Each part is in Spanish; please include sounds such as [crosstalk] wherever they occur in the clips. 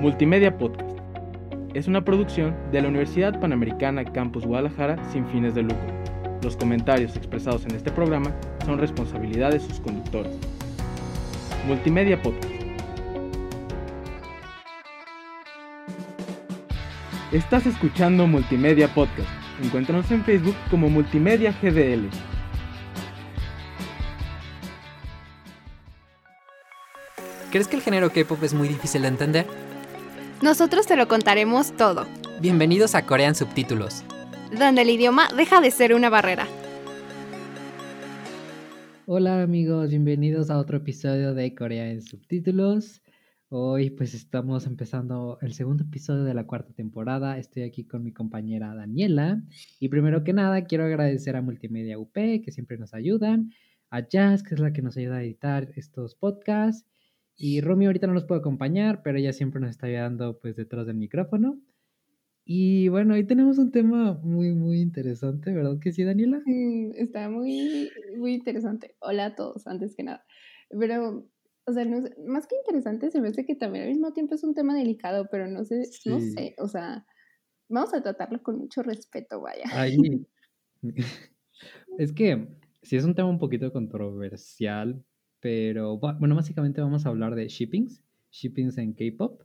Multimedia Podcast. Es una producción de la Universidad Panamericana Campus Guadalajara sin fines de lucro. Los comentarios expresados en este programa son responsabilidad de sus conductores. Multimedia Podcast. Estás escuchando Multimedia Podcast. Encuéntranos en Facebook como Multimedia GDL. ¿Crees que el género K-pop es muy difícil de entender? Nosotros te lo contaremos todo, Bienvenidos a Corean Subtítulos. donde el idioma deja de ser una barrera. Hola amigos, bienvenidos a otro episodio de Corea en subtítulos. Hoy pues estamos empezando el segundo episodio de la cuarta temporada. Estoy aquí con mi compañera Daniela. Y primero que nada quiero agradecer a Multimedia UP que siempre nos ayudan, a Jazz que es la que nos ayuda a editar estos podcasts. Y Romy ahorita no nos puede acompañar, pero ella siempre nos está ayudando pues detrás del micrófono. Y bueno, hoy tenemos un tema muy, muy interesante, ¿verdad que sí, Daniela? Mm, Está muy, muy interesante. Hola a todos, antes que nada. Pero, o sea, no más que interesante, se me hace que también al mismo tiempo es un tema delicado, pero no sé, no Sí. sé, o sea, vamos a tratarlo con mucho respeto, vaya. Ahí. [laughs] [laughs] Es que sí es un tema un poquito controversial, pero bu- bueno, básicamente vamos a hablar de shippings, shippings en K-pop.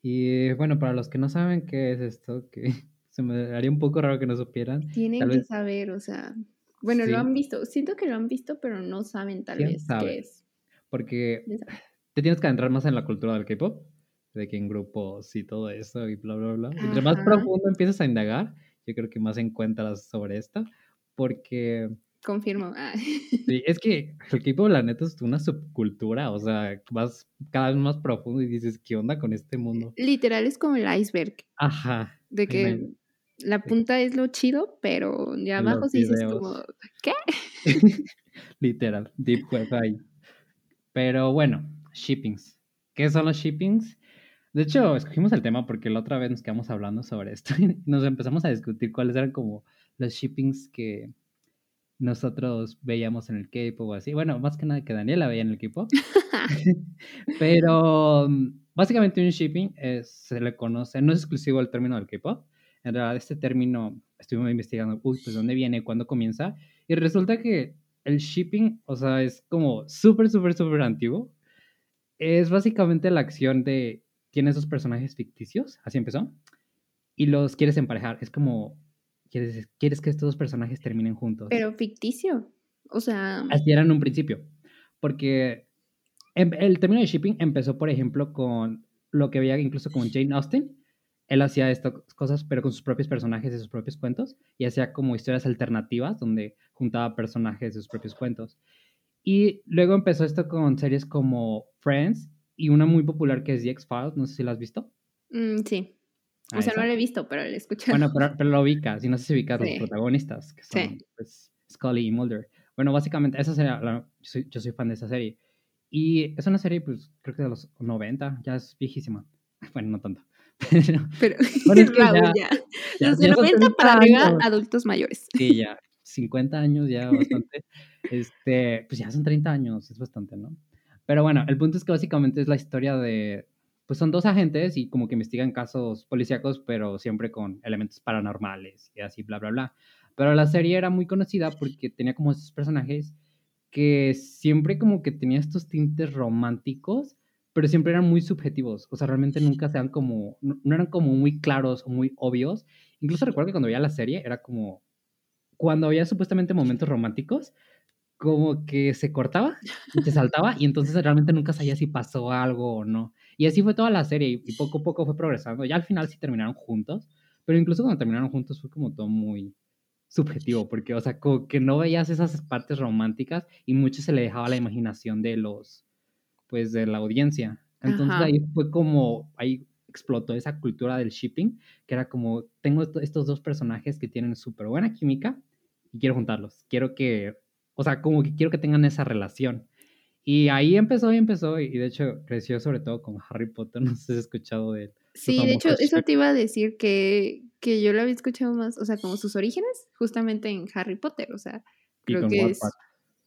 Y bueno, para los que no saben qué es esto, que [laughs] se me haría un poco raro que no supieran. Tienen tal que vez- saber, o sea, bueno, Sí. lo han visto, siento que lo han visto, pero no saben tal ¿Quién vez sabe? qué es. Porque te tienes que adentrar más en la cultura del K-pop, de que en grupos y todo eso y bla, bla, bla. Entre más Ajá. profundo empiezas a indagar, yo creo que más encuentras sobre esto, porque Confirmo. Ah. Sí, es que el K-pop, la neta, es una subcultura, o sea, vas cada vez más profundo y dices, ¿qué onda con este mundo? Literal es como el iceberg, Ajá. de que la punta es lo chido, pero ya abajo sí dices como, ¿qué? [laughs] Literal, deep web ahí. Pero bueno, shippings. ¿Qué son los shippings? De hecho, escogimos el tema porque la otra vez nos quedamos hablando sobre esto [laughs] y nos empezamos a discutir cuáles eran como los shippings que nosotros veíamos en el K-pop o así. Bueno, más que nada que Daniela veía en el K-pop. [laughs] [laughs] Pero mm, básicamente un shipping es- se le conoce, no es exclusivo el término del K-pop. En realidad, este término estuvimos investigando, uy, pues dónde viene, cuándo comienza. Y resulta que el shipping, o sea, es como súper, súper, súper antiguo. Es básicamente la acción de tienes esos personajes ficticios, así empezó, y los quieres emparejar. Es como quieres, quieres que estos dos personajes terminen juntos. Pero ficticio. O sea, Así era en un principio. Porque em- el término de shipping empezó, por ejemplo, con lo que veía incluso con Jane Austen. Él hacía estas cosas, pero con sus propios personajes y sus propios cuentos. Y hacía como historias alternativas donde juntaba personajes de sus propios cuentos. Y luego empezó esto con series como Friends y una muy popular que es The X-Files. No sé si la has visto. mm, sí. Ah, O sea, no lo he visto, pero lo he escuchado. Bueno, pero, pero lo ubicas, y no sé si ubicas los Sí. protagonistas, que son Sí. pues, Scully y Mulder. Bueno, básicamente, esa serie, la- yo, soy, yo soy fan de esa serie. Y es una serie, pues, creo que de los 90, ya es viejísima. [laughs] Bueno, no tanto. [laughs] Pero, Pero, [laughs] Bueno, es que Raúl, ya- ya. ya- Los de ya son 90 30 para arriba, años. adultos mayores. Sí, ya, 50 años, ya bastante. este, pues ya son 30 años, es bastante, ¿no? Pero bueno, el punto es que básicamente es la historia de, pues son dos agentes y como que investigan casos policíacos, pero siempre con elementos paranormales y así, bla, bla, bla. Pero la serie era muy conocida porque tenía como esos personajes que siempre como que tenía estos tintes románticos, pero siempre eran muy subjetivos. O sea, realmente nunca sean como, no, eran como muy claros o muy obvios. Incluso recuerdo que cuando veía la serie era como, cuando había supuestamente momentos románticos, como que se cortaba y se saltaba y entonces realmente nunca sabía si pasó algo o no. Y así fue toda la serie y, poco a poco fue progresando. Ya al final sí terminaron juntos, pero incluso cuando terminaron juntos fue como todo muy subjetivo, porque, o sea, como que no veías esas partes románticas y mucho se le dejaba a la imaginación de los, pues, de la audiencia. Entonces Ajá. ahí fue como, ahí explotó esa cultura del shipping, que era como, tengo esto- estos dos personajes que tienen súper buena química y quiero juntarlos. Quiero que, o sea, como que quiero que tengan esa relación. Y ahí empezó y empezó, y de hecho creció sobre todo con Harry Potter, [laughs] no sé si has escuchado de él. Sí, de hecho, eso te iba a decir que, que yo lo había escuchado más, o sea, como sus orígenes, justamente en Harry Potter, o sea, Y creo con que es...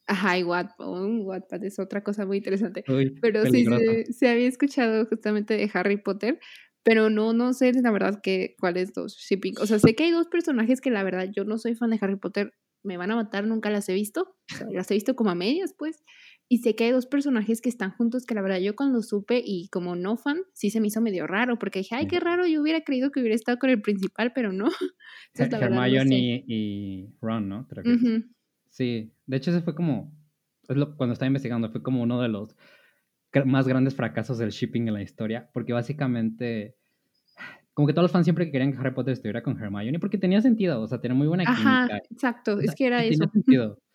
Ajá, y Wattpad, un Wattpad es otra cosa muy interesante. Uy, Pero sí, se, se había escuchado justamente de Harry Potter, pero no, no sé la verdad que cuáles dos shipping. O sea, sé que hay dos personajes que la verdad yo no soy fan de Harry Potter, me van a matar, nunca las he visto. O sea, las he visto como a medias, pues. Y sé que hay dos personajes que están juntos que la verdad yo cuando supe y como no fan, sí se me hizo medio raro, porque dije, ay, qué raro, yo hubiera creído que hubiera estado con el principal, pero no. [laughs] Entonces, no sé. Hermione y Ron, ¿no? Sí, de hecho ese fue como, es lo, cuando estaba investigando, fue como uno de los más grandes fracasos del shipping en la historia, porque básicamente, como que todos los fans siempre querían que Harry Potter estuviera con Hermione, porque tenía sentido, o sea, tenía muy buena Ajá, química. exacto, o es que era y tenía eso. sentido. [laughs]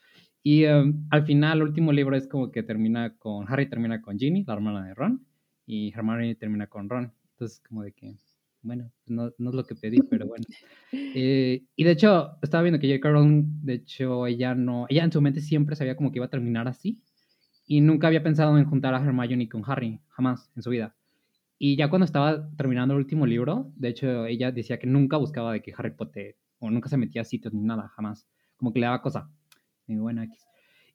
Y em, al final, el último libro es como que termina con, Harry termina con Ginny, la hermana de Ron, y Hermione termina con Ron. Entonces, como de que, bueno, no, no es lo que pedí, pero bueno. [laughs] Eh, y de hecho, estaba viendo que J.K. Rowling, de hecho, ella no, ella en su mente siempre sabía como que iba a terminar así, y nunca había pensado en juntar a Hermione con Harry, jamás en su vida. Y ya cuando estaba terminando el último libro, de hecho, ella decía que nunca buscaba de que Harry Potter, o nunca se metía a sitios ni nada, jamás. Como que le daba cosa. Y bueno, X.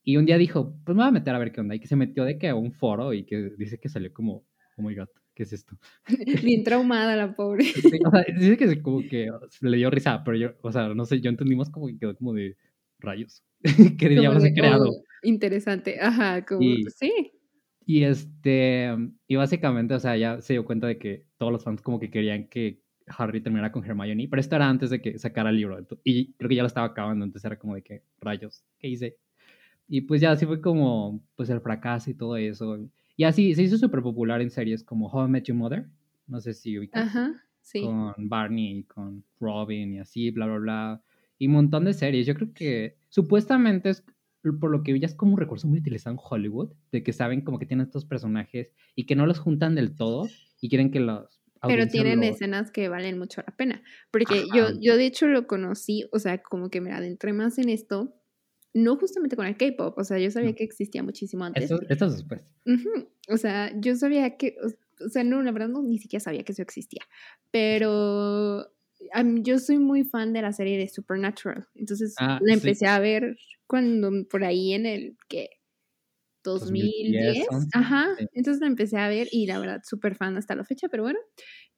Y un día dijo, pues me voy a meter a ver qué onda. Y que se metió de que a un foro y que dice que salió como, oh my god, ¿qué es esto? [laughs] Bien traumada la pobre. Sí, o sea, dice que como que le dio risa, pero yo, o sea, no sé, yo entendimos como que quedó como de rayos. [laughs] que diablos de, he creado. oh, interesante, ajá, como, Y- sí. Y este, y básicamente, o sea, ya se dio cuenta de que todos los fans como que querían que Harry terminara con Hermione, pero esto era antes de que sacara el libro, y creo que ya lo estaba acabando, entonces era como de que, rayos, ¿qué hice? Y pues ya así fue como, pues el fracaso y todo eso. Y así se hizo súper popular en series como How I Met Your Mother, no sé si ubicas, Ajá, sí. con Barney y con Robin y así, bla, bla, bla, y un montón de series. Yo creo que supuestamente es por lo que ya es como un recurso muy utilizado en Hollywood, de que saben como que tienen estos personajes y que no los juntan del todo y quieren que los... Pero tienen lo- escenas que valen mucho la pena. Porque yo, Ajá. yo de hecho lo conocí, o sea, como que me adentré más en esto, no justamente con el K-pop, o sea, yo sabía No. que existía muchísimo antes. Esto, esto es después. O sea, yo sabía que, o- sea, no, la verdad no, ni siquiera sabía que eso existía, pero a mí- yo soy muy fan de la serie de Supernatural, entonces Ah, la sí. empecé a ver cuando por ahí en el que 2010, 2010, 11, ajá, sí. entonces la empecé a ver y la verdad súper fan hasta la fecha, pero bueno,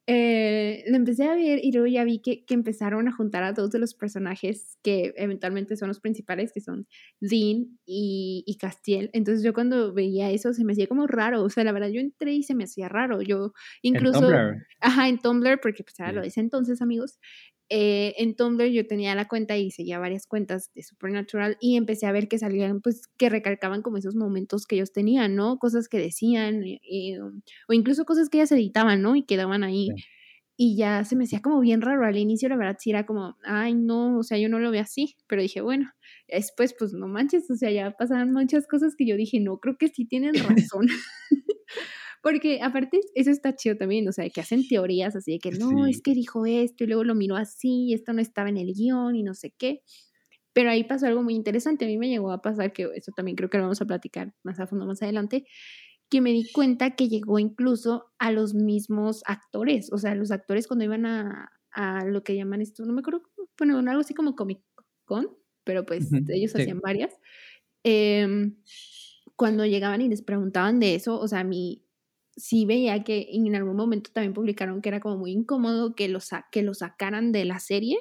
eh, la empecé a ver y luego ya vi que, que empezaron a juntar a dos de los personajes que eventualmente son los principales, que son Dean y, y Castiel. Entonces yo cuando veía eso se me hacía como raro, o sea, la verdad yo entré y se me hacía raro. Yo En incluso, Tumblr. ajá, en Tumblr, porque pues era lo Sí. de ese entonces, amigos. Eh, en Tumblr yo tenía la cuenta y seguía varias cuentas de Supernatural y empecé a ver que salían, pues, que recalcaban como esos momentos que ellos tenían, ¿no? Cosas que decían, y- y, um, o incluso cosas que ellas editaban, ¿no? Y quedaban ahí. Sí. Y ya se me hacía como bien raro al inicio, la verdad, sí era como, ay, no, o sea, yo no lo veo así, pero dije, bueno, después, pues no manches, o sea, ya pasaban muchas cosas que yo dije, no, creo que sí tienen razón. [laughs] Porque aparte, eso está chido también, o sea, que hacen teorías así de que no, Sí. es que dijo esto y luego lo miró así, y esto no estaba en el guion y no sé qué. Pero ahí pasó algo muy interesante. A mí me llegó a pasar que eso también creo que lo vamos a platicar más a fondo más adelante, que me di cuenta que llegó incluso a los mismos actores. O sea, los actores cuando iban a, a lo que llaman esto, no me acuerdo, bueno, algo así como Comic Con, pero pues Ujú, ellos sí. hacían varias. em, cuando llegaban y les preguntaban de eso, o sea, a mí sí veía que en algún momento también publicaron que era como muy incómodo que lo, que lo sacaran de la serie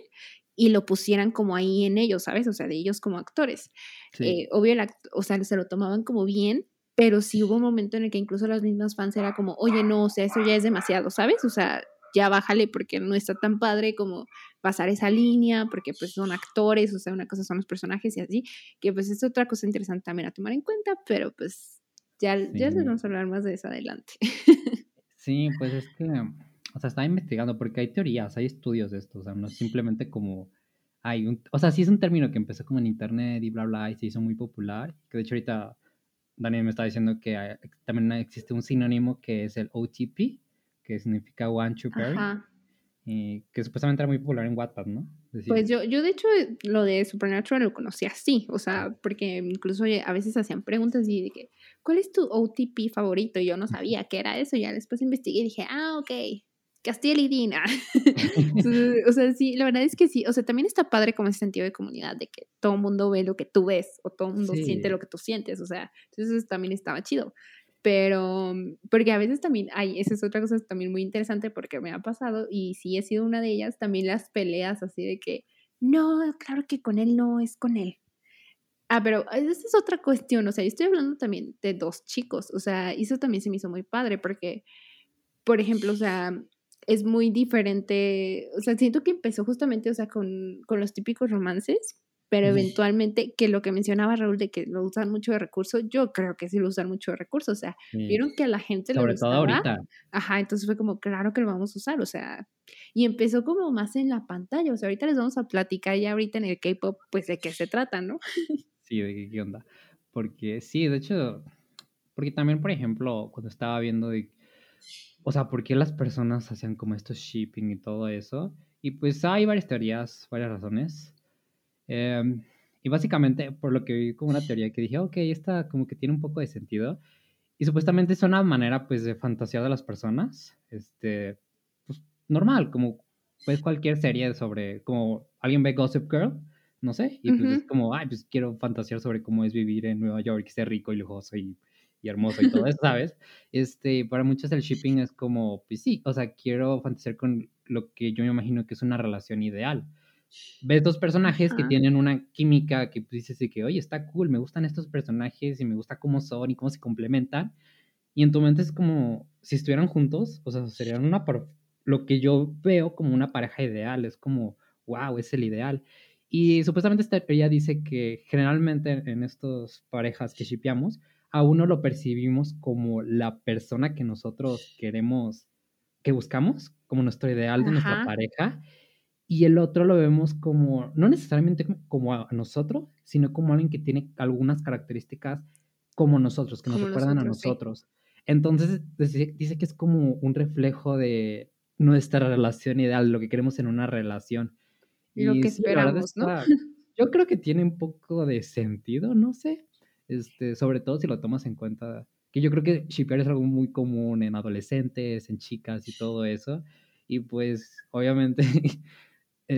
y lo pusieran como ahí en ellos, ¿sabes? O sea, de ellos como actores. Sí. Eh, obvio, el act- o sea, se lo tomaban como bien, pero sí hubo un momento en el que incluso los mismos fans era como, oye, no, o sea, eso ya es demasiado, ¿sabes? O sea, ya bájale porque no está tan padre como pasar esa línea, porque pues son actores, o sea, una cosa son los personajes y así, que pues es otra cosa interesante también a tomar en cuenta, pero pues ya, ya les Sí. vamos a hablar más de eso adelante. [laughs] Sí, pues es que, o sea, estaba investigando porque hay teorías, hay estudios de esto, o sea, no es simplemente como, hay un, o sea, sí es un término que empezó como en internet y bla, bla, y se hizo muy popular, que de hecho ahorita Daniel me está diciendo que hay- también existe un sinónimo que es el OTP, que significa One to Berry, Ajá. Que supuestamente era muy popular en Wattpad, ¿no? Decir, Pues yo, yo de hecho lo de Supernatural lo conocí así, o sea, porque incluso a veces hacían preguntas y de que, ¿cuál es tu OTP favorito? Y yo no sabía qué era eso, ya después investigué y dije, ah, ok, Castiel y Dina. [laughs] o sea, sí, la verdad es que sí. O sea, también está padre como ese sentido de comunidad, de que todo el mundo ve lo que tú ves o todo el mundo siente lo que tú sientes. O sea, entonces también estaba chido. Pero, porque a veces también, hay, esa es otra cosa también muy interesante porque me ha pasado y sí he sido una de ellas, también las peleas así de que, no, claro que con él no es con él. Ah, pero esa es otra cuestión, o sea, yo estoy hablando también de dos chicos, o sea, eso también se me hizo muy padre porque, por ejemplo, o sea, es muy diferente, o sea, siento que empezó justamente, o sea, con, con los típicos romances, pero eventualmente, que lo que mencionaba Raúl de que lo usan mucho de recurso, yo creo que sí lo usan mucho de recurso, o sea, vieron que a la gente Sobre todo ahorita. Ajá, entonces fue como, claro que lo vamos a usar, o sea, y empezó como más en la pantalla, o sea, ahorita les vamos a platicar ya ahorita en el K-pop, pues de qué se trata, ¿no? [laughs] Sí, de qué onda. Porque sí, de hecho, porque también, por ejemplo, cuando estaba viendo de, o sea, por qué las personas hacían como estos shipping y todo eso, y pues hay varias teorías, varias razones. Em, y básicamente, por lo que vi como una teoría que dije, ok, esta como que tiene un poco de sentido. Y supuestamente es una manera, pues, de fantasear de las personas. Este, pues, normal, como pues cualquier serie sobre, como alguien ve Gossip Girl, no sé, y pues es como, ay, pues quiero fantasear sobre cómo es vivir en Nueva York, ser rico y lujoso y, y hermoso y todo eso, ¿sabes? Este, para muchos el shipping es como, pues sí, o sea, quiero fantasear con lo que yo me imagino que es una relación ideal ves dos personajes que tienen una química que pues, dices que, oye, está cool, me gustan estos personajes y me gusta cómo son y cómo se complementan. Y en tu mente es como si estuvieran juntos, o sea, serían una, lo que yo veo como una pareja ideal, es como, wow, es el ideal. Y supuestamente esta teoría dice que generalmente en estas parejas que shipeamos, a uno lo percibimos como la persona que nosotros queremos, que buscamos, como nuestro ideal de nuestra pareja y el otro lo vemos como, no necesariamente como a nosotros, sino como alguien que tiene algunas características como nosotros, que nos recuerdan a nosotros. Entonces, dice, que es como un reflejo de nuestra relación ideal, lo que queremos en una relación. Y lo que esperamos, ¿no? Yo creo que tiene un poco de sentido, no sé. Este, sobre todo si lo tomas en cuenta, que yo creo que shippear es algo muy común en adolescentes, en chicas y todo eso. Y pues, obviamente, [laughs]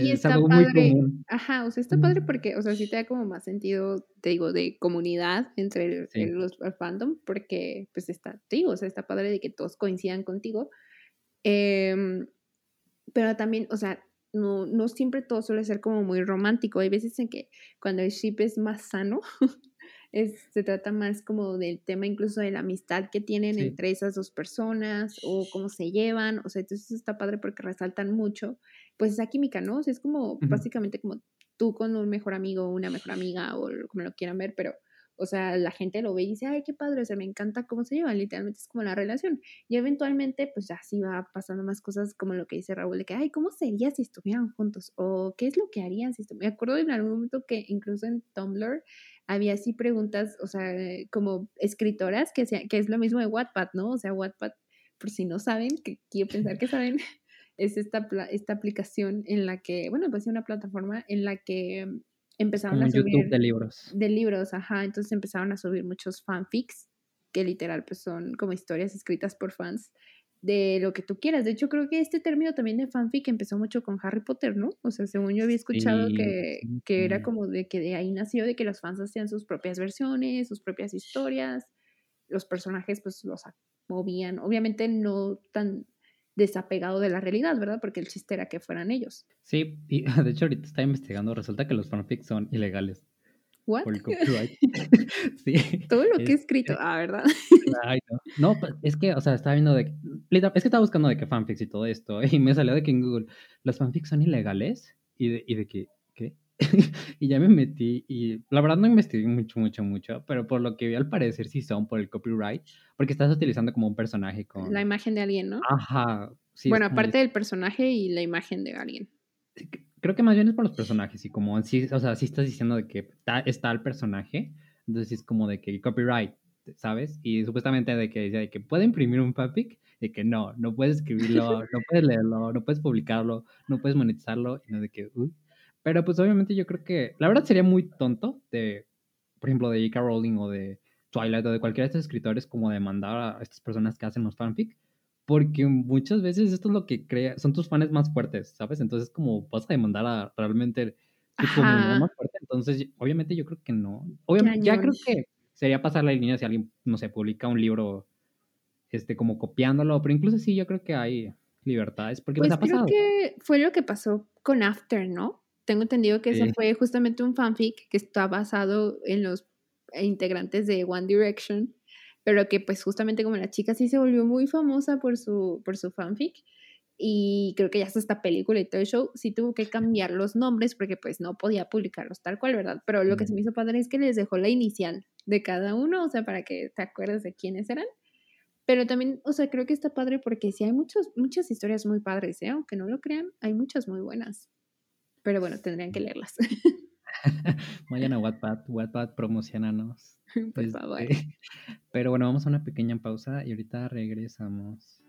y está padre, ajá, o sea, está padre porque, o sea, sí te da como más sentido, te digo, de comunidad entre los fandom, porque, pues, está, te digo, o sea, está padre de que todos coincidan contigo, em, pero también, o sea, no, no siempre todo suele ser como muy romántico, hay veces en que cuando el ship es más sano, [laughs] es, se trata más como del tema incluso de la amistad que tienen entre esas dos personas o cómo se llevan, o sea, entonces está padre porque resaltan mucho pues esa química, ¿no? O sea, es como básicamente como tú con un mejor amigo, una mejor amiga o como lo quieran ver, pero, o sea, la gente lo ve y dice, ay, qué padre, o sea, me encanta cómo se llevan, literalmente es como la relación. Y eventualmente, pues ya sí va pasando más cosas como lo que dice Raúl, de que, ay, ¿cómo sería si estuvieran juntos? O qué es lo que harían si estuvieran. Me acuerdo en algún momento que incluso en Tumblr había así preguntas, o sea, como escritoras, que, sea, que es lo mismo de Wattpad, ¿no? O sea, Wattpad, por si no saben, que quiero pensar que saben, es esta, esta aplicación en la que, bueno, pues es una plataforma en la que empezaron a subir... YouTube de libros. De libros, ajá. Entonces empezaron a subir muchos fanfics, que literal pues son como historias escritas por fans de lo que tú quieras. De hecho, creo que este término también de fanfic empezó mucho con Harry Potter, ¿no? O sea, según yo había escuchado que, que, era como de que de ahí nació, de que los fans hacían sus propias versiones, sus propias historias, los personajes pues los movían, obviamente no tan desapegado de la realidad, ¿verdad? Porque el chiste era que fueran ellos. Sí, y [laughs] de hecho ahorita está investigando, resulta que los fanfics son ilegales. ¿What? Por el [laughs] copyright. [laughs] sí. Todo lo que he escrito, ah, ¿verdad? Ay, no. no, pues, es que, o sea, estaba viendo de... Es que estaba buscando de qué fanfics y todo esto, y me salió de que en Google, ¿los fanfics son ilegales? Y de, y de que, ¿qué? [laughs] y ya me metí y la verdad no investigué mucho, mucho, mucho, pero por lo que vi al parecer sí son por el copyright, porque estás utilizando como un personaje con... La imagen de alguien, ¿no? Ajá. bueno, aparte del personaje y la imagen de alguien. Creo que más bien es por los personajes y como, sí, o sea, si estás diciendo de que está, el personaje, entonces es como de que copyright, ¿sabes? Y supuestamente de que decía de que puede imprimir un fanfic, de que no, no puedes escribirlo, no puedes leerlo, no puedes publicarlo, no puedes monetizarlo, y no de que, uy, pero pues obviamente yo creo que, la verdad sería muy tonto de, por ejemplo, de J.K. Rowling o de Twilight o de cualquiera de estos escritores como demandar a estas personas que hacen los fanfic porque muchas veces esto es lo que crea, son tus fans más fuertes, ¿sabes? Entonces como vas a demandar a realmente tu comunidad más fuerte, entonces obviamente yo creo que no. Obviamente, ya creo que sería pasar la línea si alguien, no sé, publica un libro, este, como copiándolo, pero incluso sí, yo creo que hay libertades, porque pues Pues ha creo pasado. que fue lo que pasó con After, ¿no? Tengo entendido que ese Sí. fue justamente un fanfic que está basado en los integrantes de One Direction, pero que pues justamente como la chica sí se volvió muy famosa por su, por su fanfic y creo que ya hasta esta película y todo el show, sí tuvo que cambiar los nombres porque pues no podía publicarlos tal cual, ¿verdad? Pero lo que se me hizo padre es que les dejó la inicial de cada uno, o sea, para que te acuerdes de quiénes eran. Pero también, o sea, creo que está padre porque sí hay muchos, muchas historias muy padres, ¿eh? Aunque no lo crean, hay muchas muy buenas. Pero bueno, tendrían que leerlas, [laughs] Vayan a Wattpad, Wattpad, promocionanos. [laughs] por favor. [laughs] Pero bueno, vamos a una pequeña pausa y ahorita regresamos.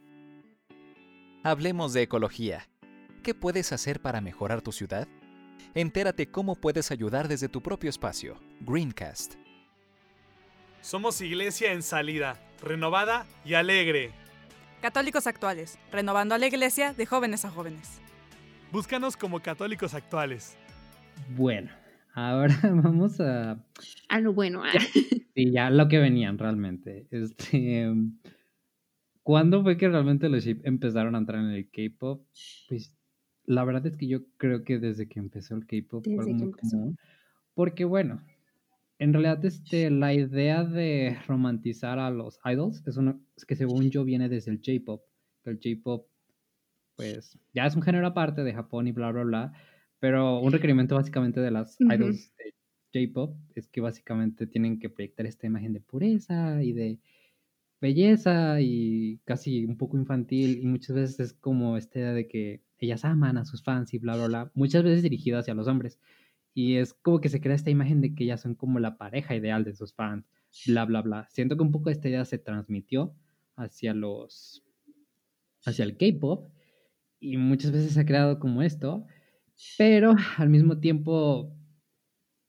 Hablemos de ecología. ¿Qué puedes hacer para mejorar tu ciudad? Entérate cómo puedes ayudar desde tu propio espacio. Greencast. Somos iglesia en salida, renovada y alegre. Católicos actuales, renovando a la iglesia de jóvenes a jóvenes. Búscanos como católicos actuales. Bueno, ahora [laughs] vamos a Ah, no, bueno, ah, Sí, ya lo que venían realmente. Este, ¿Cuándo fue que realmente los Sheep empezaron a entrar en el K-pop? Pues la verdad es que yo creo que desde que empezó el K-pop fue muy común. Porque bueno, en realidad este, la idea de romantizar a los idols es, una, es que según yo viene desde el J-pop. El J-pop, pues ya es un género aparte de Japón y bla, bla, bla. Pero un requerimiento básicamente de las Ujú. idols de J-pop es que básicamente tienen que proyectar esta imagen de pureza y de belleza y casi un poco infantil y muchas veces es como esta idea de que ellas aman a sus fans y bla, bla, bla, muchas veces dirigido hacia los hombres. Y es como que se crea esta imagen de que ellas son como la pareja ideal de sus fans, bla, bla, bla. Siento que un poco esta idea se transmitió hacia los, hacia el K-pop y muchas veces se ha creado como esto, pero al mismo tiempo,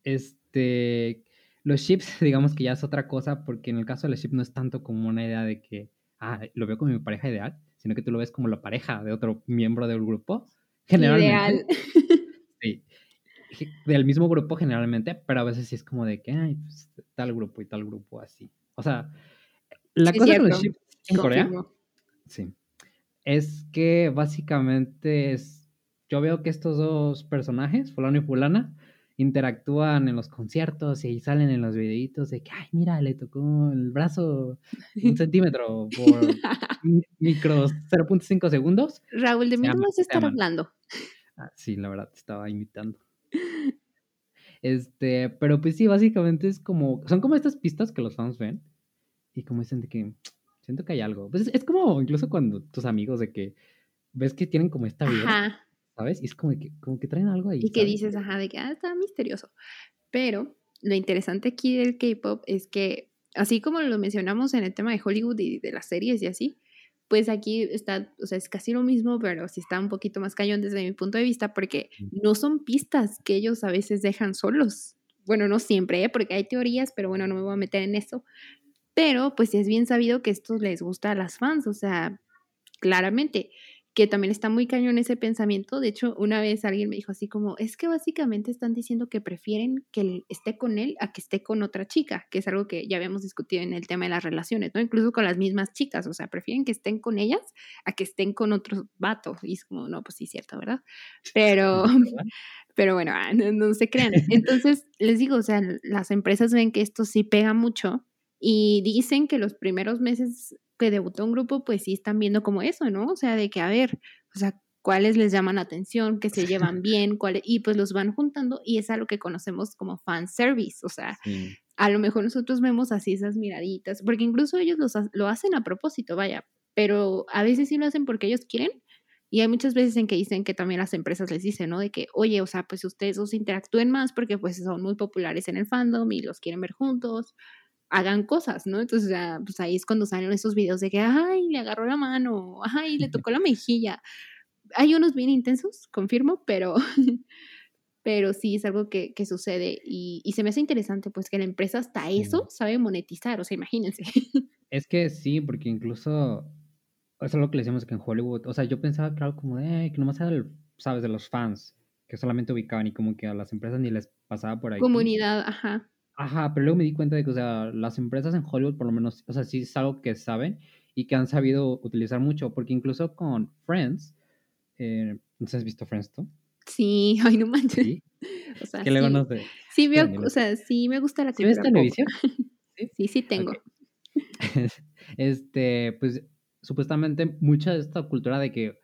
este, los ships, [laughs] digamos que ya es otra cosa, porque en el caso de los ships no es tanto como una idea de que, ah, lo veo como mi pareja ideal, sino que tú lo ves como la pareja de otro miembro del grupo. Generalmente. ideal. [laughs] Sí. Del mismo grupo generalmente, pero a veces sí es como de que, ay, pues, tal grupo y tal grupo así. O sea, la cosa con los ships en Corea. Sí. Es que básicamente es. Yo veo que estos dos personajes, fulano y fulana, interactúan en los conciertos y salen en los videitos de que, ay, mira, le tocó el brazo un [laughs] centímetro por [laughs] mi- micros 0.5 segundos. Raúl, de mí no vas a estar hablando. Ah, sí, la verdad, te estaba imitando. [laughs] Este, pero pues sí, básicamente es como, son como estas pistas que los fans ven y como dicen de que siento que hay algo. Pues es, es como incluso cuando tus amigos de que ves que tienen como esta Ajá. ¿sabes? Y es como que, como que traen algo ahí. Y que ¿sabes? dices, ajá, de que ah, está misterioso. Pero lo interesante aquí del K-pop es que, así como lo mencionamos en el tema de Hollywood y de las series y así, pues aquí está, o sea, es casi lo mismo, pero sí está un poquito más cañón desde mi punto de vista, porque no son pistas que ellos a veces dejan solos. Bueno, no siempre, ¿eh? porque hay teorías, pero bueno, no me voy a meter en eso. Pero pues es bien sabido que esto les gusta a las fans, o sea, claramente, que también está muy cañón ese pensamiento. De hecho, una vez alguien me dijo así como, es que básicamente están diciendo que prefieren que él esté con él a que esté con otra chica, que es algo que ya habíamos discutido en el tema de las relaciones, ¿no? Incluso con las mismas chicas, o sea, prefieren que estén con ellas a que estén con otro vato. Y es como, no, pues sí, cierto, ¿verdad? Pero, [laughs] [laughs] pero bueno, ah, no, no se crean. Entonces, les digo, o sea, las empresas ven que esto sí pega mucho y dicen que los primeros meses que debutó un grupo, pues sí están viendo como eso, ¿no? O sea, de que, a ver, o sea, cuáles les llaman la atención, que se [laughs] llevan bien, cuáles, y pues los van juntando y es algo que conocemos como fan service, o sea, Sí. a lo mejor nosotros vemos así esas miraditas, porque incluso ellos los lo hacen a propósito, vaya, pero a veces sí lo hacen porque ellos quieren. Y hay muchas veces en que dicen que también las empresas les dicen, ¿no? De que, oye, o sea, pues ustedes dos interactúen más porque pues son muy populares en el fandom y los quieren ver juntos, hagan cosas, ¿no? Entonces ya, pues ahí es cuando salen esos videos de que, ay, le agarró la mano, ay, le tocó la mejilla. Hay unos bien intensos, confirmo, pero, [laughs] pero sí es algo que, que sucede y, y se me hace interesante, pues que la empresa hasta eso sabe monetizar, o sea, imagínense. [laughs] Es que sí, porque incluso Eso es lo que le decíamos que en Hollywood, o sea, yo pensaba que algo como de, "Ay, que nomás era, del- sabes, de los fans, que solamente ubicaban y como que a las empresas ni les pasaba por ahí. Comunidad, ajá. Ajá, pero luego me di cuenta de que, o sea, las empresas en Hollywood por lo menos, o sea, sí es algo que saben y que han sabido utilizar mucho, porque incluso con Friends, eh, ¿no has visto Friends tú? Sí, [laughs] ay, no manches. Sí, O sea, que luego sí, no sé. sí veo, o sea, sí me gusta la ¿Sí ves televisión? [laughs] Sí, sí tengo. [laughs] Este, pues supuestamente mucha de esta cultura de que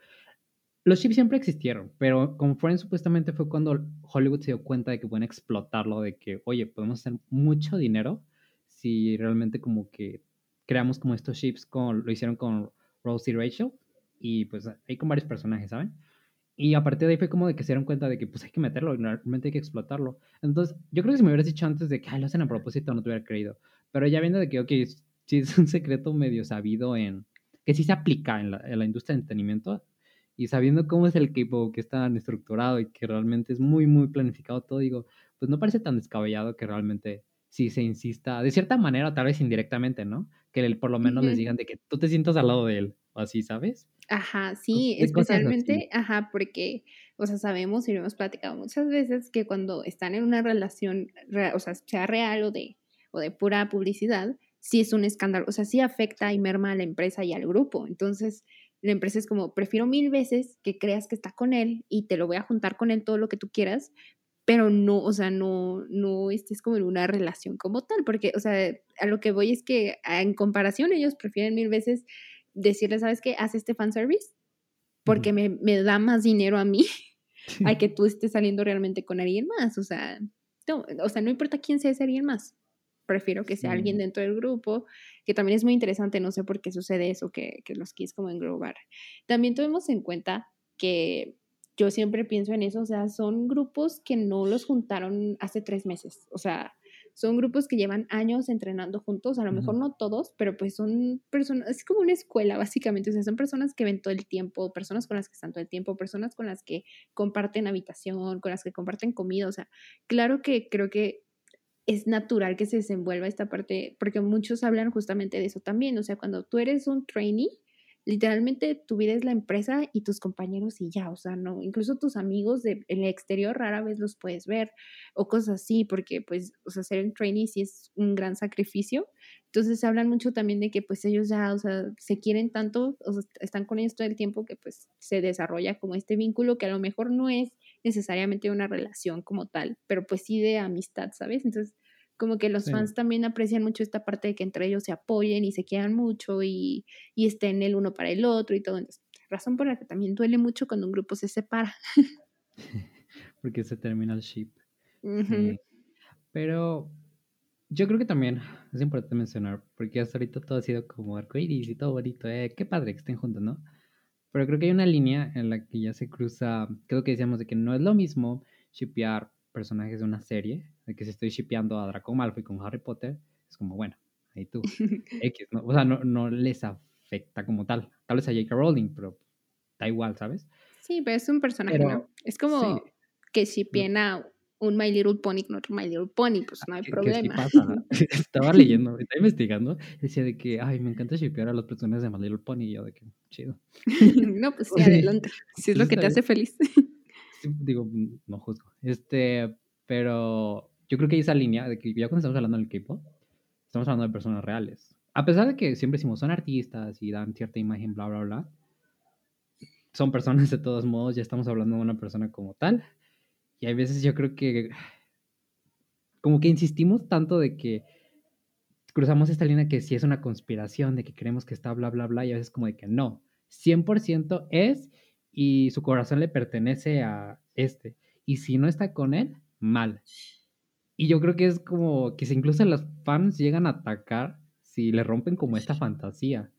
los chips siempre existieron, pero con Friends supuestamente fue cuando Hollywood se dio cuenta de que pueden explotarlo, de que, oye, podemos hacer mucho dinero si realmente como que creamos como estos chips, con, lo hicieron con Rose y Rachel, y pues hay con varios personajes, ¿saben? Y a partir de ahí fue como de que se dieron cuenta de que pues hay que meterlo, realmente hay que explotarlo. Entonces, yo creo que si me hubieras dicho antes de que "Ay, lo hacen a propósito, no te hubiera creído. Pero ya viendo de que, ok, sí es un secreto medio sabido en, que sí se aplica en la, en la industria de entretenimiento, y sabiendo cómo es el K-pop, que es tan estructurado y que realmente es muy, muy planificado todo, digo, pues no parece tan descabellado que realmente sí se insista, de cierta manera, tal vez indirectamente, ¿no? Que el- por lo menos les digan de que tú te sientas al lado de él, o así, ¿sabes? Ajá, sí, de especialmente, ajá, porque, o sea, sabemos y lo hemos platicado muchas veces que cuando están en una relación, re- o sea, sea real o de, o de pura publicidad, sí es un escándalo, o sea, sí afecta y merma a la empresa y al grupo. Entonces, la empresa es como, prefiero mil veces que creas que está con él y te lo voy a juntar con él todo lo que tú quieras, pero no, o sea, no, no estés como en una relación como tal, porque, o sea, a lo que voy es que a- en comparación ellos prefieren mil veces decirle, ¿sabes qué? Haz este fanservice porque me, me da más dinero a mí a que tú estés saliendo realmente con alguien más, o sea, no, o sea, no importa quién sea ese alguien más, prefiero que sea alguien Sí. dentro del grupo, que también es muy interesante, no sé por qué sucede eso, que, que los quis como englobar. También tuvimos en cuenta que yo siempre pienso en eso, o sea, son grupos que no los juntaron hace tres meses, o sea, son grupos que llevan años entrenando juntos, a lo mejor Ujú. no todos, pero pues son personas, es como una escuela básicamente, o sea, son personas que ven todo el tiempo, personas con las que están todo el tiempo, personas con las que comparten habitación, con las que comparten comida, o sea, claro que creo que es natural que se desenvuelva esta parte, porque muchos hablan justamente de eso también, o sea, cuando tú eres un trainee, literalmente tu vida es la empresa y tus compañeros y ya, o sea, no, incluso tus amigos del exterior rara vez los puedes ver o cosas así, porque pues, o sea, ser un trainee sí es un gran sacrificio, entonces hablan mucho también de que pues ellos ya, o sea, se quieren tanto, o sea, están con ellos todo el tiempo que pues se desarrolla como este vínculo que a lo mejor no es necesariamente una relación como tal, pero pues sí de amistad, ¿sabes? Entonces, como que los Sí. fans también aprecian mucho esta parte de que entre ellos se apoyen y se quieran mucho y, y estén el uno para el otro y todo. Entonces, razón por la que también duele mucho cuando un grupo se separa. [laughs] Porque se termina el ship. Sí. Pero yo creo que también es importante mencionar, porque hasta ahorita todo ha sido como arcoíris y todo bonito, eh, qué padre que estén juntos, ¿no? Pero creo que hay una línea en la que ya se cruza, creo que decíamos de que no es lo mismo shipear personajes de una serie, de que si estoy shipeando a Draco Malfoy con Harry Potter, es como, bueno, ahí tú, [laughs] X, ¿no? O sea, no, no les afecta como tal, tal vez a J.K. Rowling, pero da igual, ¿sabes? Sí, pero es un personaje, Pero, ¿no? Es como sí. que si a un My Little Pony con otro My Little Pony, pues no hay que, que sí problema. pasa. [laughs] [laughs] Estaba leyendo, estaba investigando, decía de que, ay, me encanta shipear a los personajes de My Little Pony, y yo de que, chido. [laughs] no, pues sí, adelante. Si es lo que te hace feliz. Sí, digo, no juzgo. Este, pero yo creo que hay esa línea de que ya cuando estamos hablando del K-pop, estamos hablando de personas reales. A pesar de que siempre decimos son artistas y dan cierta imagen, bla, bla, bla, son personas de todos modos, ya estamos hablando de una persona como tal. Y hay veces yo creo que como que insistimos tanto de que cruzamos esta línea que si es una conspiración, de que creemos que está bla, bla, bla, y a veces como de que no, 100% es y su corazón le pertenece a este. Y si no está con él, mal. Y yo creo que es como que si incluso los fans llegan a atacar si le rompen como esta [laughs] fantasía.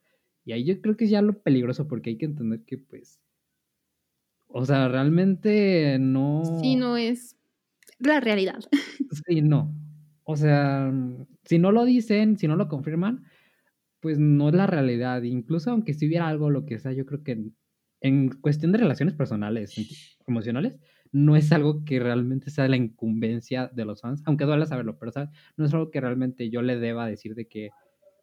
Y ahí yo creo que es ya lo peligroso porque hay que entender que pues... O sea, realmente no... Sí, no es la realidad. [laughs] Sí, no. O sea, mm, si no lo dicen, si no lo confirman, pues no es la realidad. Incluso aunque si hubiera algo, lo que sea, yo creo que en, en cuestión de relaciones personales, emocionales, no es algo que realmente sea la incumbencia de los fans, aunque duele saberlo, pero ¿sabes? no es algo que realmente yo le deba decir de que,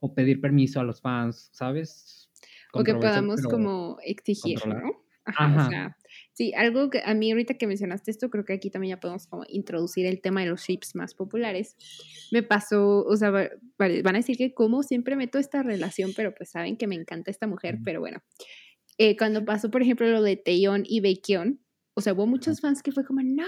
o pedir permiso a los fans, ¿sabes? O que podamos pero como exigir. ¿no? Ajá, Ajá. O sea, sí, algo que a mí ahorita que mencionaste esto, creo que aquí también ya podemos como introducir el tema de los ships más populares. Me pasó, o sea, van a decir que como siempre meto esta relación, pero pues saben que me encanta esta mujer, pero bueno. Eh, cuando pasó, por ejemplo, lo de Taeyeon y Baekhyun, o sea, hubo muchos fans que fue como, no,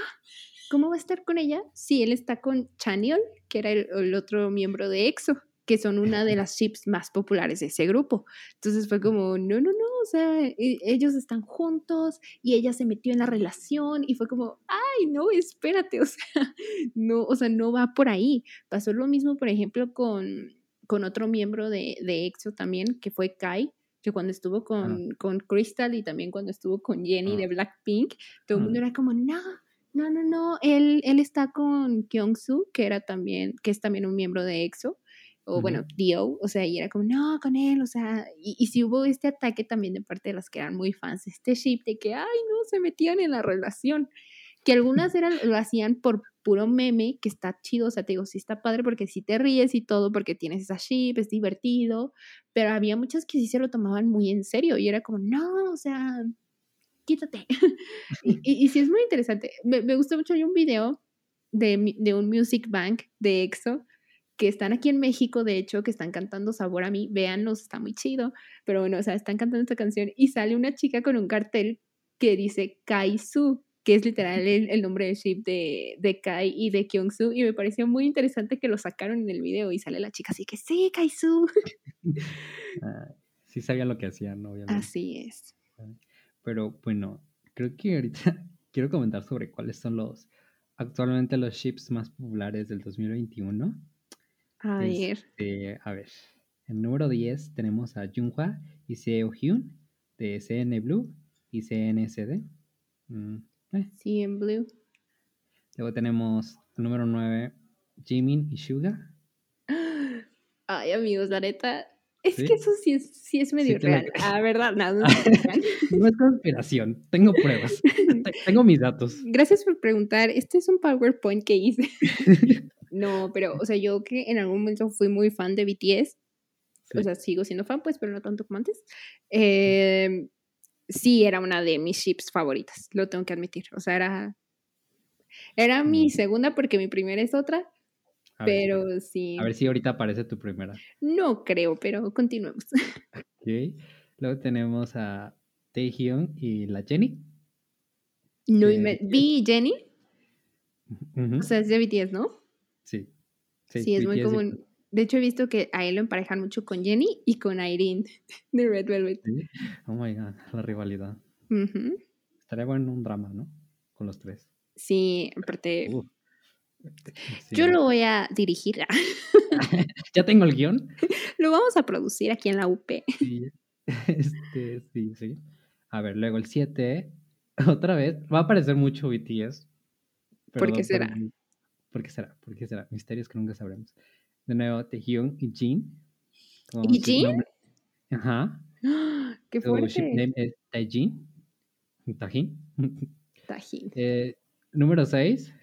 ¿cómo va a estar con ella? Sí, él está con Chanyeol, que era el, el otro miembro de EXO, que son una de [laughs] las ships más populares de ese grupo. Entonces fue como, no, no, no, o sea, e- ellos están juntos y ella se metió en la relación y fue como, ay, no, espérate, [laughs] o sea, no, o sea, no va por ahí. Pasó lo mismo, por ejemplo, con, con otro miembro de, de EXO también, que fue Kai, que cuando estuvo con, con Crystal y también cuando estuvo con Jenny Ah. de Blackpink, todo el Ah. mundo era como, no, no, no, no, él, él está con Kyungsu, que era también, que es también un miembro de EXO, o bueno, Dio, o sea, y era como, no, con él, o sea, y, y sí hubo este ataque también de parte de las que eran muy fans de este ship, de que, ay, no, se metían en la relación, que algunas eran, lo hacían por puro meme, que está chido, o sea, te digo, sí está padre porque sí te ríes y todo, porque tienes esa ship, es divertido, pero había muchas que sí se lo tomaban muy en serio, y era como, no, o sea, quítate. [laughs] y, [laughs] y, y sí es muy interesante. Me, me gustó mucho, hay un video de, de un music bank de EXO que están aquí en México, de hecho, que están cantando Sabor a mí, véanlos, está muy chido, pero bueno, o sea, están cantando esta canción y sale una chica con un cartel que dice Kai-Su, que es literal el, el nombre de ship de, de Kai y de Kyung-Su, y me pareció muy interesante que lo sacaron en el video y sale la chica así que sí, Kai-Su. [laughs] Ah, sí sabía lo que hacían, obviamente. Así es. Pero bueno, creo que ahorita [laughs] quiero comentar sobre cuáles son los actualmente los ships más populares del 2021. A ver. Este, a ver, en número 10 tenemos a Junhwa y Seo Hyun de CN Blue y CNSD. Mm, eh. Blue. Luego tenemos el número 9 Jimin y Suga. [gasps] Ay, amigos, la neta, es ¿Sí? que eso sí es, sí es medio real. crees. Ah, ¿verdad? [laughs] Nada, no es real. [laughs] No es conspiración, tengo pruebas. [laughs] Te- tengo mis datos. Gracias por preguntar. Este es un PowerPoint que hice. No, pero, o sea, yo que en algún momento fui muy fan de BTS, o sea, sigo siendo fan, pues, pero no tanto como antes. eh, sí, era una de mis ships favoritas, lo tengo que admitir. O sea, era, era mi segunda porque mi primera es otra, A ver, pero sí, a ver si ahorita aparece tu primera. no creo, pero continuemos. [laughs] Ok. Luego tenemos a Taehyung y la Jenny. No, y me- vi Jenny, o sea, es de BTS, ¿no? Sí. Sí, es muy común. De hecho, he visto que a él lo emparejan mucho con Jenny y con Irene [laughs] de Red Velvet. Sí. Oh my god, la rivalidad. Ujú. Estaría bueno un drama, ¿no? Con los tres. Sí, aparte. Sí. yo lo voy a dirigir. [laughs] [laughs] Ya tengo el guion. lo vamos a producir aquí en la UP. Sí. Este, sí, sí. A ver, luego el 7. Otra vez. Va a aparecer mucho BTS. ¿Por qué perdón será? ¿Por qué será? ¿Por qué será? Misterios que nunca sabremos. De nuevo, Taehyung y Jin. ¿Y su Jin? Ajá. ¡Qué Su ship fuerte! name es Taejin. Tajin. Tajín. Eh, número 6,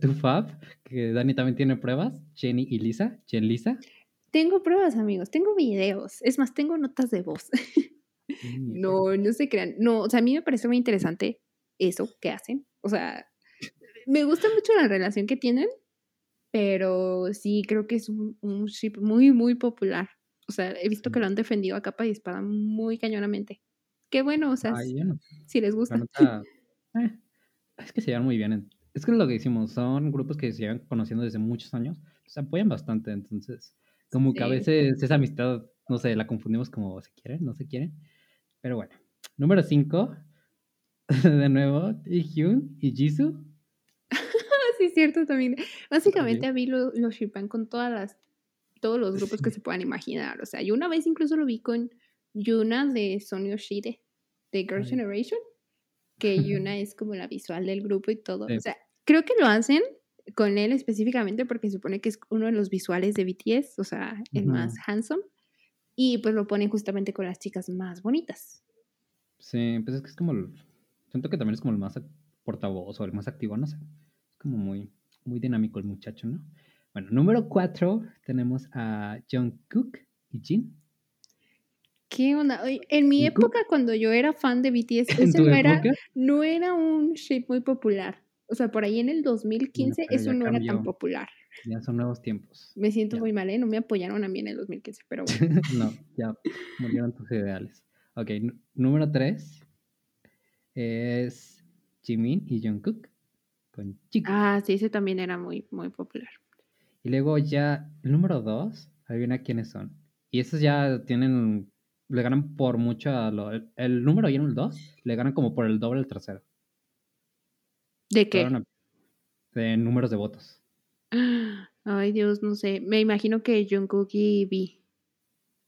Tufab, que Dani también tiene pruebas. Jenny y Lisa. Jen Lisa. Tengo pruebas, amigos. Tengo videos. Es más, tengo notas de voz. [laughs] No, no se crean. No, o sea, a mí me parece muy interesante eso que hacen. O sea, me gusta mucho la relación que tienen, pero sí creo que es un, un ship muy, muy popular. O sea, he visto que lo han defendido a capa y espada muy cañonamente. Qué bueno, o sea, Ay, no si les gusta. eh, es que se llevan muy bien. en- Es que es lo que decimos, son grupos que se llevan conociendo desde muchos años, se apoyan bastante, entonces, como que a veces esa amistad, no sé, la confundimos como se quieren, no se quieren. Pero bueno, número 5, [laughs] de nuevo, Hyun y Jisoo. Sí, es cierto también. Básicamente a mí lo, lo shippan con todas las, todos los grupos que se puedan imaginar. O sea, yo una vez incluso lo vi con Yuna de Sonyo Shide, de Girl Ay. Generation, que Yuna es como la visual del grupo y todo. Sí. O sea, creo que lo hacen con él específicamente porque supone que es uno de los visuales de BTS, o sea, el más handsome. Y pues lo ponen justamente con las chicas más bonitas. Sí, pues es que es como, el- siento que también es como el más portavoz o el más activo, no sé. Como muy, muy dinámico el muchacho, ¿no? Bueno, número 4 tenemos a Jungkook y Jin. ¿Qué onda? En mi época, cuando yo era fan de BTS, [laughs] ¿En eso no era, no era un shape muy popular. O sea, por ahí en el 2015 pero eso no era tan popular. Ya son nuevos tiempos. Me siento Ya. muy mal, ¿eh? No me apoyaron a mí en el 2015, pero bueno. [laughs] no, ya murieron tus ideales. Ok, número 3 es Jimin y Jungkook con. Ah, sí, ese también era muy, muy popular. Y luego ya el número 2, adivina quiénes son. Y esos ya tienen, le ganan por mucho a lo, el, el número y el 2 le ganan como por el doble al tercero. ¿De qué? De números de votos. [gasps] Ay, Dios, no sé. Me imagino que Jungkook y V.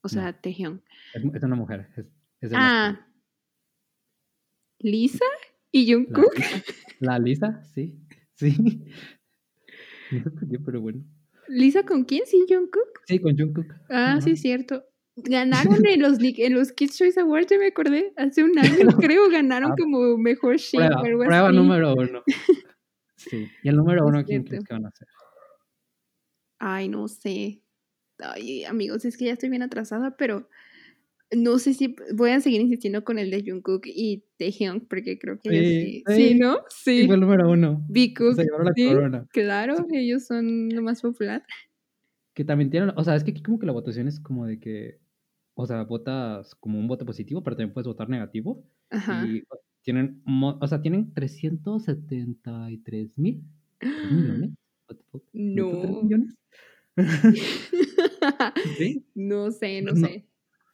O sea, Taehyung. Es, es una mujer. Es, es Ah, Lisa y Jungkook. La Lisa, sí, [laughs] sí. No sé por qué, pero bueno. ¿Lisa con quién? ¿Sí, Jungkook? Sí, con Jungkook. Ah, Ajá. sí, cierto. Ganaron en los, en los Kids Choice Awards, ya me acordé. Hace un año, [laughs] creo, ganaron Ah, como mejor shape Prueba, o algo prueba así. número uno. [laughs] Sí. Y el número uno, ¿quién crees que van a ser? Ay, no sé. Ay, amigos, es que ya estoy bien atrasada, pero no sé si voy a seguir insistiendo con el de Jungkook y Taehyung, porque creo que Sí, sí. ¿no? Sí, fue el número uno. Bcook, Se llevaron la sí, corona. Claro, ellos son lo más popular. Que también tienen, o sea, es que aquí como que la votación es como de que, o sea, votas como un voto positivo, pero también puedes votar negativo. Ajá. Y tienen, o sea, tienen 373 mil [gasps] millones. No. millones? [laughs] [laughs] Sí. no sé, no No. sé.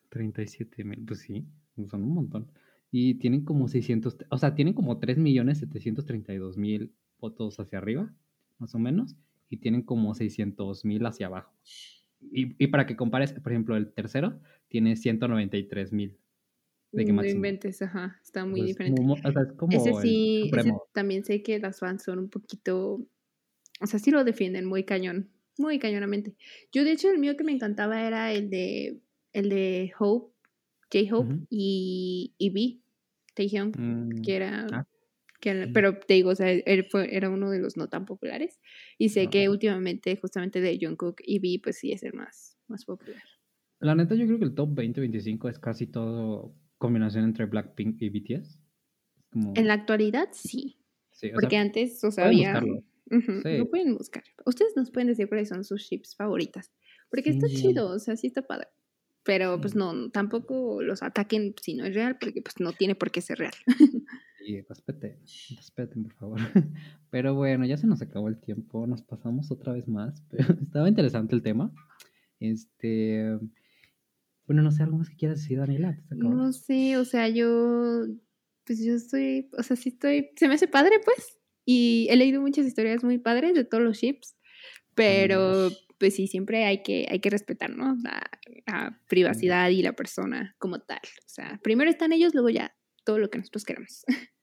37 mil, pues sí, son un montón. Y tienen como 600, o sea, tienen como 3 millones 732 mil votos hacia arriba, más o menos, y tienen como 600 mil hacia abajo. Y, y para que compares, por ejemplo, el tercero tiene 193 mil. De que no máximo. inventes, ajá, está muy diferente. como- o sea, es como ese sí, ese también sé que las fans son un poquito, o sea, sí lo defienden muy cañón, muy cañonamente. Yo de hecho el mío que me encantaba era el de, el de Hope, J-Hope y, y V, Taehyung, Mm, que era, ah, que era- pero te digo, o sea, él fue, era uno de los no tan populares. Y sé que últimamente justamente de Jungkook y V, pues sí es el más, más popular. La neta, yo creo que el top 20-25 es casi todo combinación entre Blackpink y BTS. Como, En la actualidad sí, sí, o sea, porque antes, o sea, había... buscarlo. Ujú, Sí. Lo pueden buscar. Ustedes nos pueden decir cuáles son sus chips favoritas. Porque está Sí. chido, o sea, sí está padre. Pero pues no, tampoco los ataquen si no es real, porque pues no tiene por qué ser real. Sí, respeten, respeten, por favor. [laughs] Pero bueno, ya se nos acabó el tiempo, nos pasamos otra vez más, [laughs] pero estaba interesante el tema. Este, bueno, no sé, algo más que quieras decir, Daniela. No sé, o sea, yo, pues yo estoy, o sea, sí estoy, se me hace padre, pues. Y he leído muchas historias muy padres de todos los chips, pero pues sí, siempre hay que, hay que respetar, ¿no? La, la privacidad y la persona como tal. O sea, primero están ellos, luego ya todo lo que nosotros queramos. [laughs]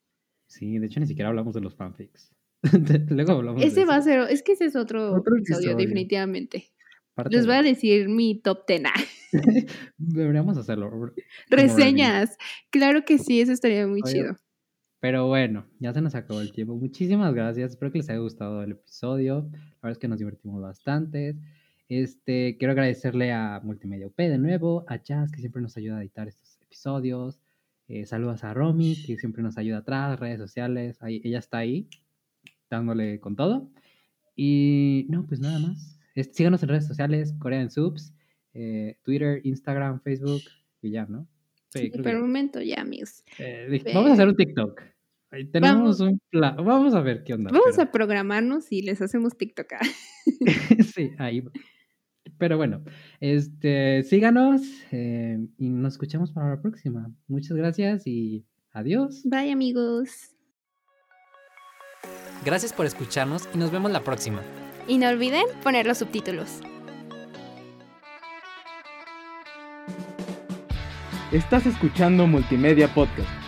Sí, de hecho ni siquiera hablamos de los fanfics. [laughs] Luego hablamos de Ese va a ser, es que ese es otro, Otro episodio, episodio. definitivamente. Parte Les de- voy a decir mi top 10. [laughs] Deberíamos hacerlo. Reseñas. Claro que sí, eso estaría muy Oye, chido. Pero bueno, ya se nos acabó el tiempo. Muchísimas gracias. Espero que les haya gustado el episodio. La verdad es que nos divertimos bastante. Este, quiero agradecerle a Multimedia UP de nuevo, a Jazz, que siempre nos ayuda a editar estos episodios. Eh, saludos a Romy, que siempre nos ayuda atrás, redes sociales. Ahí, ella está ahí, dándole con todo. Y no, pues nada más. Es- síganos en redes sociales, Corea en Subs, eh, Twitter, Instagram, Facebook, y ya, ¿no? Sí, Sí, momento ya, amigos. Eh, vamos a hacer un TikTok. Ahí tenemos un plan. Vamos a ver qué onda. Vamos pero- a programarnos y les hacemos TikTok. ah. [laughs] sí, ahí. Pero bueno, este, síganos eh, y nos escuchamos para la próxima. Muchas gracias y adiós. Bye, amigos. Gracias por escucharnos y nos vemos la próxima. Y no olviden poner los subtítulos. Estás escuchando Multimedia Podcast.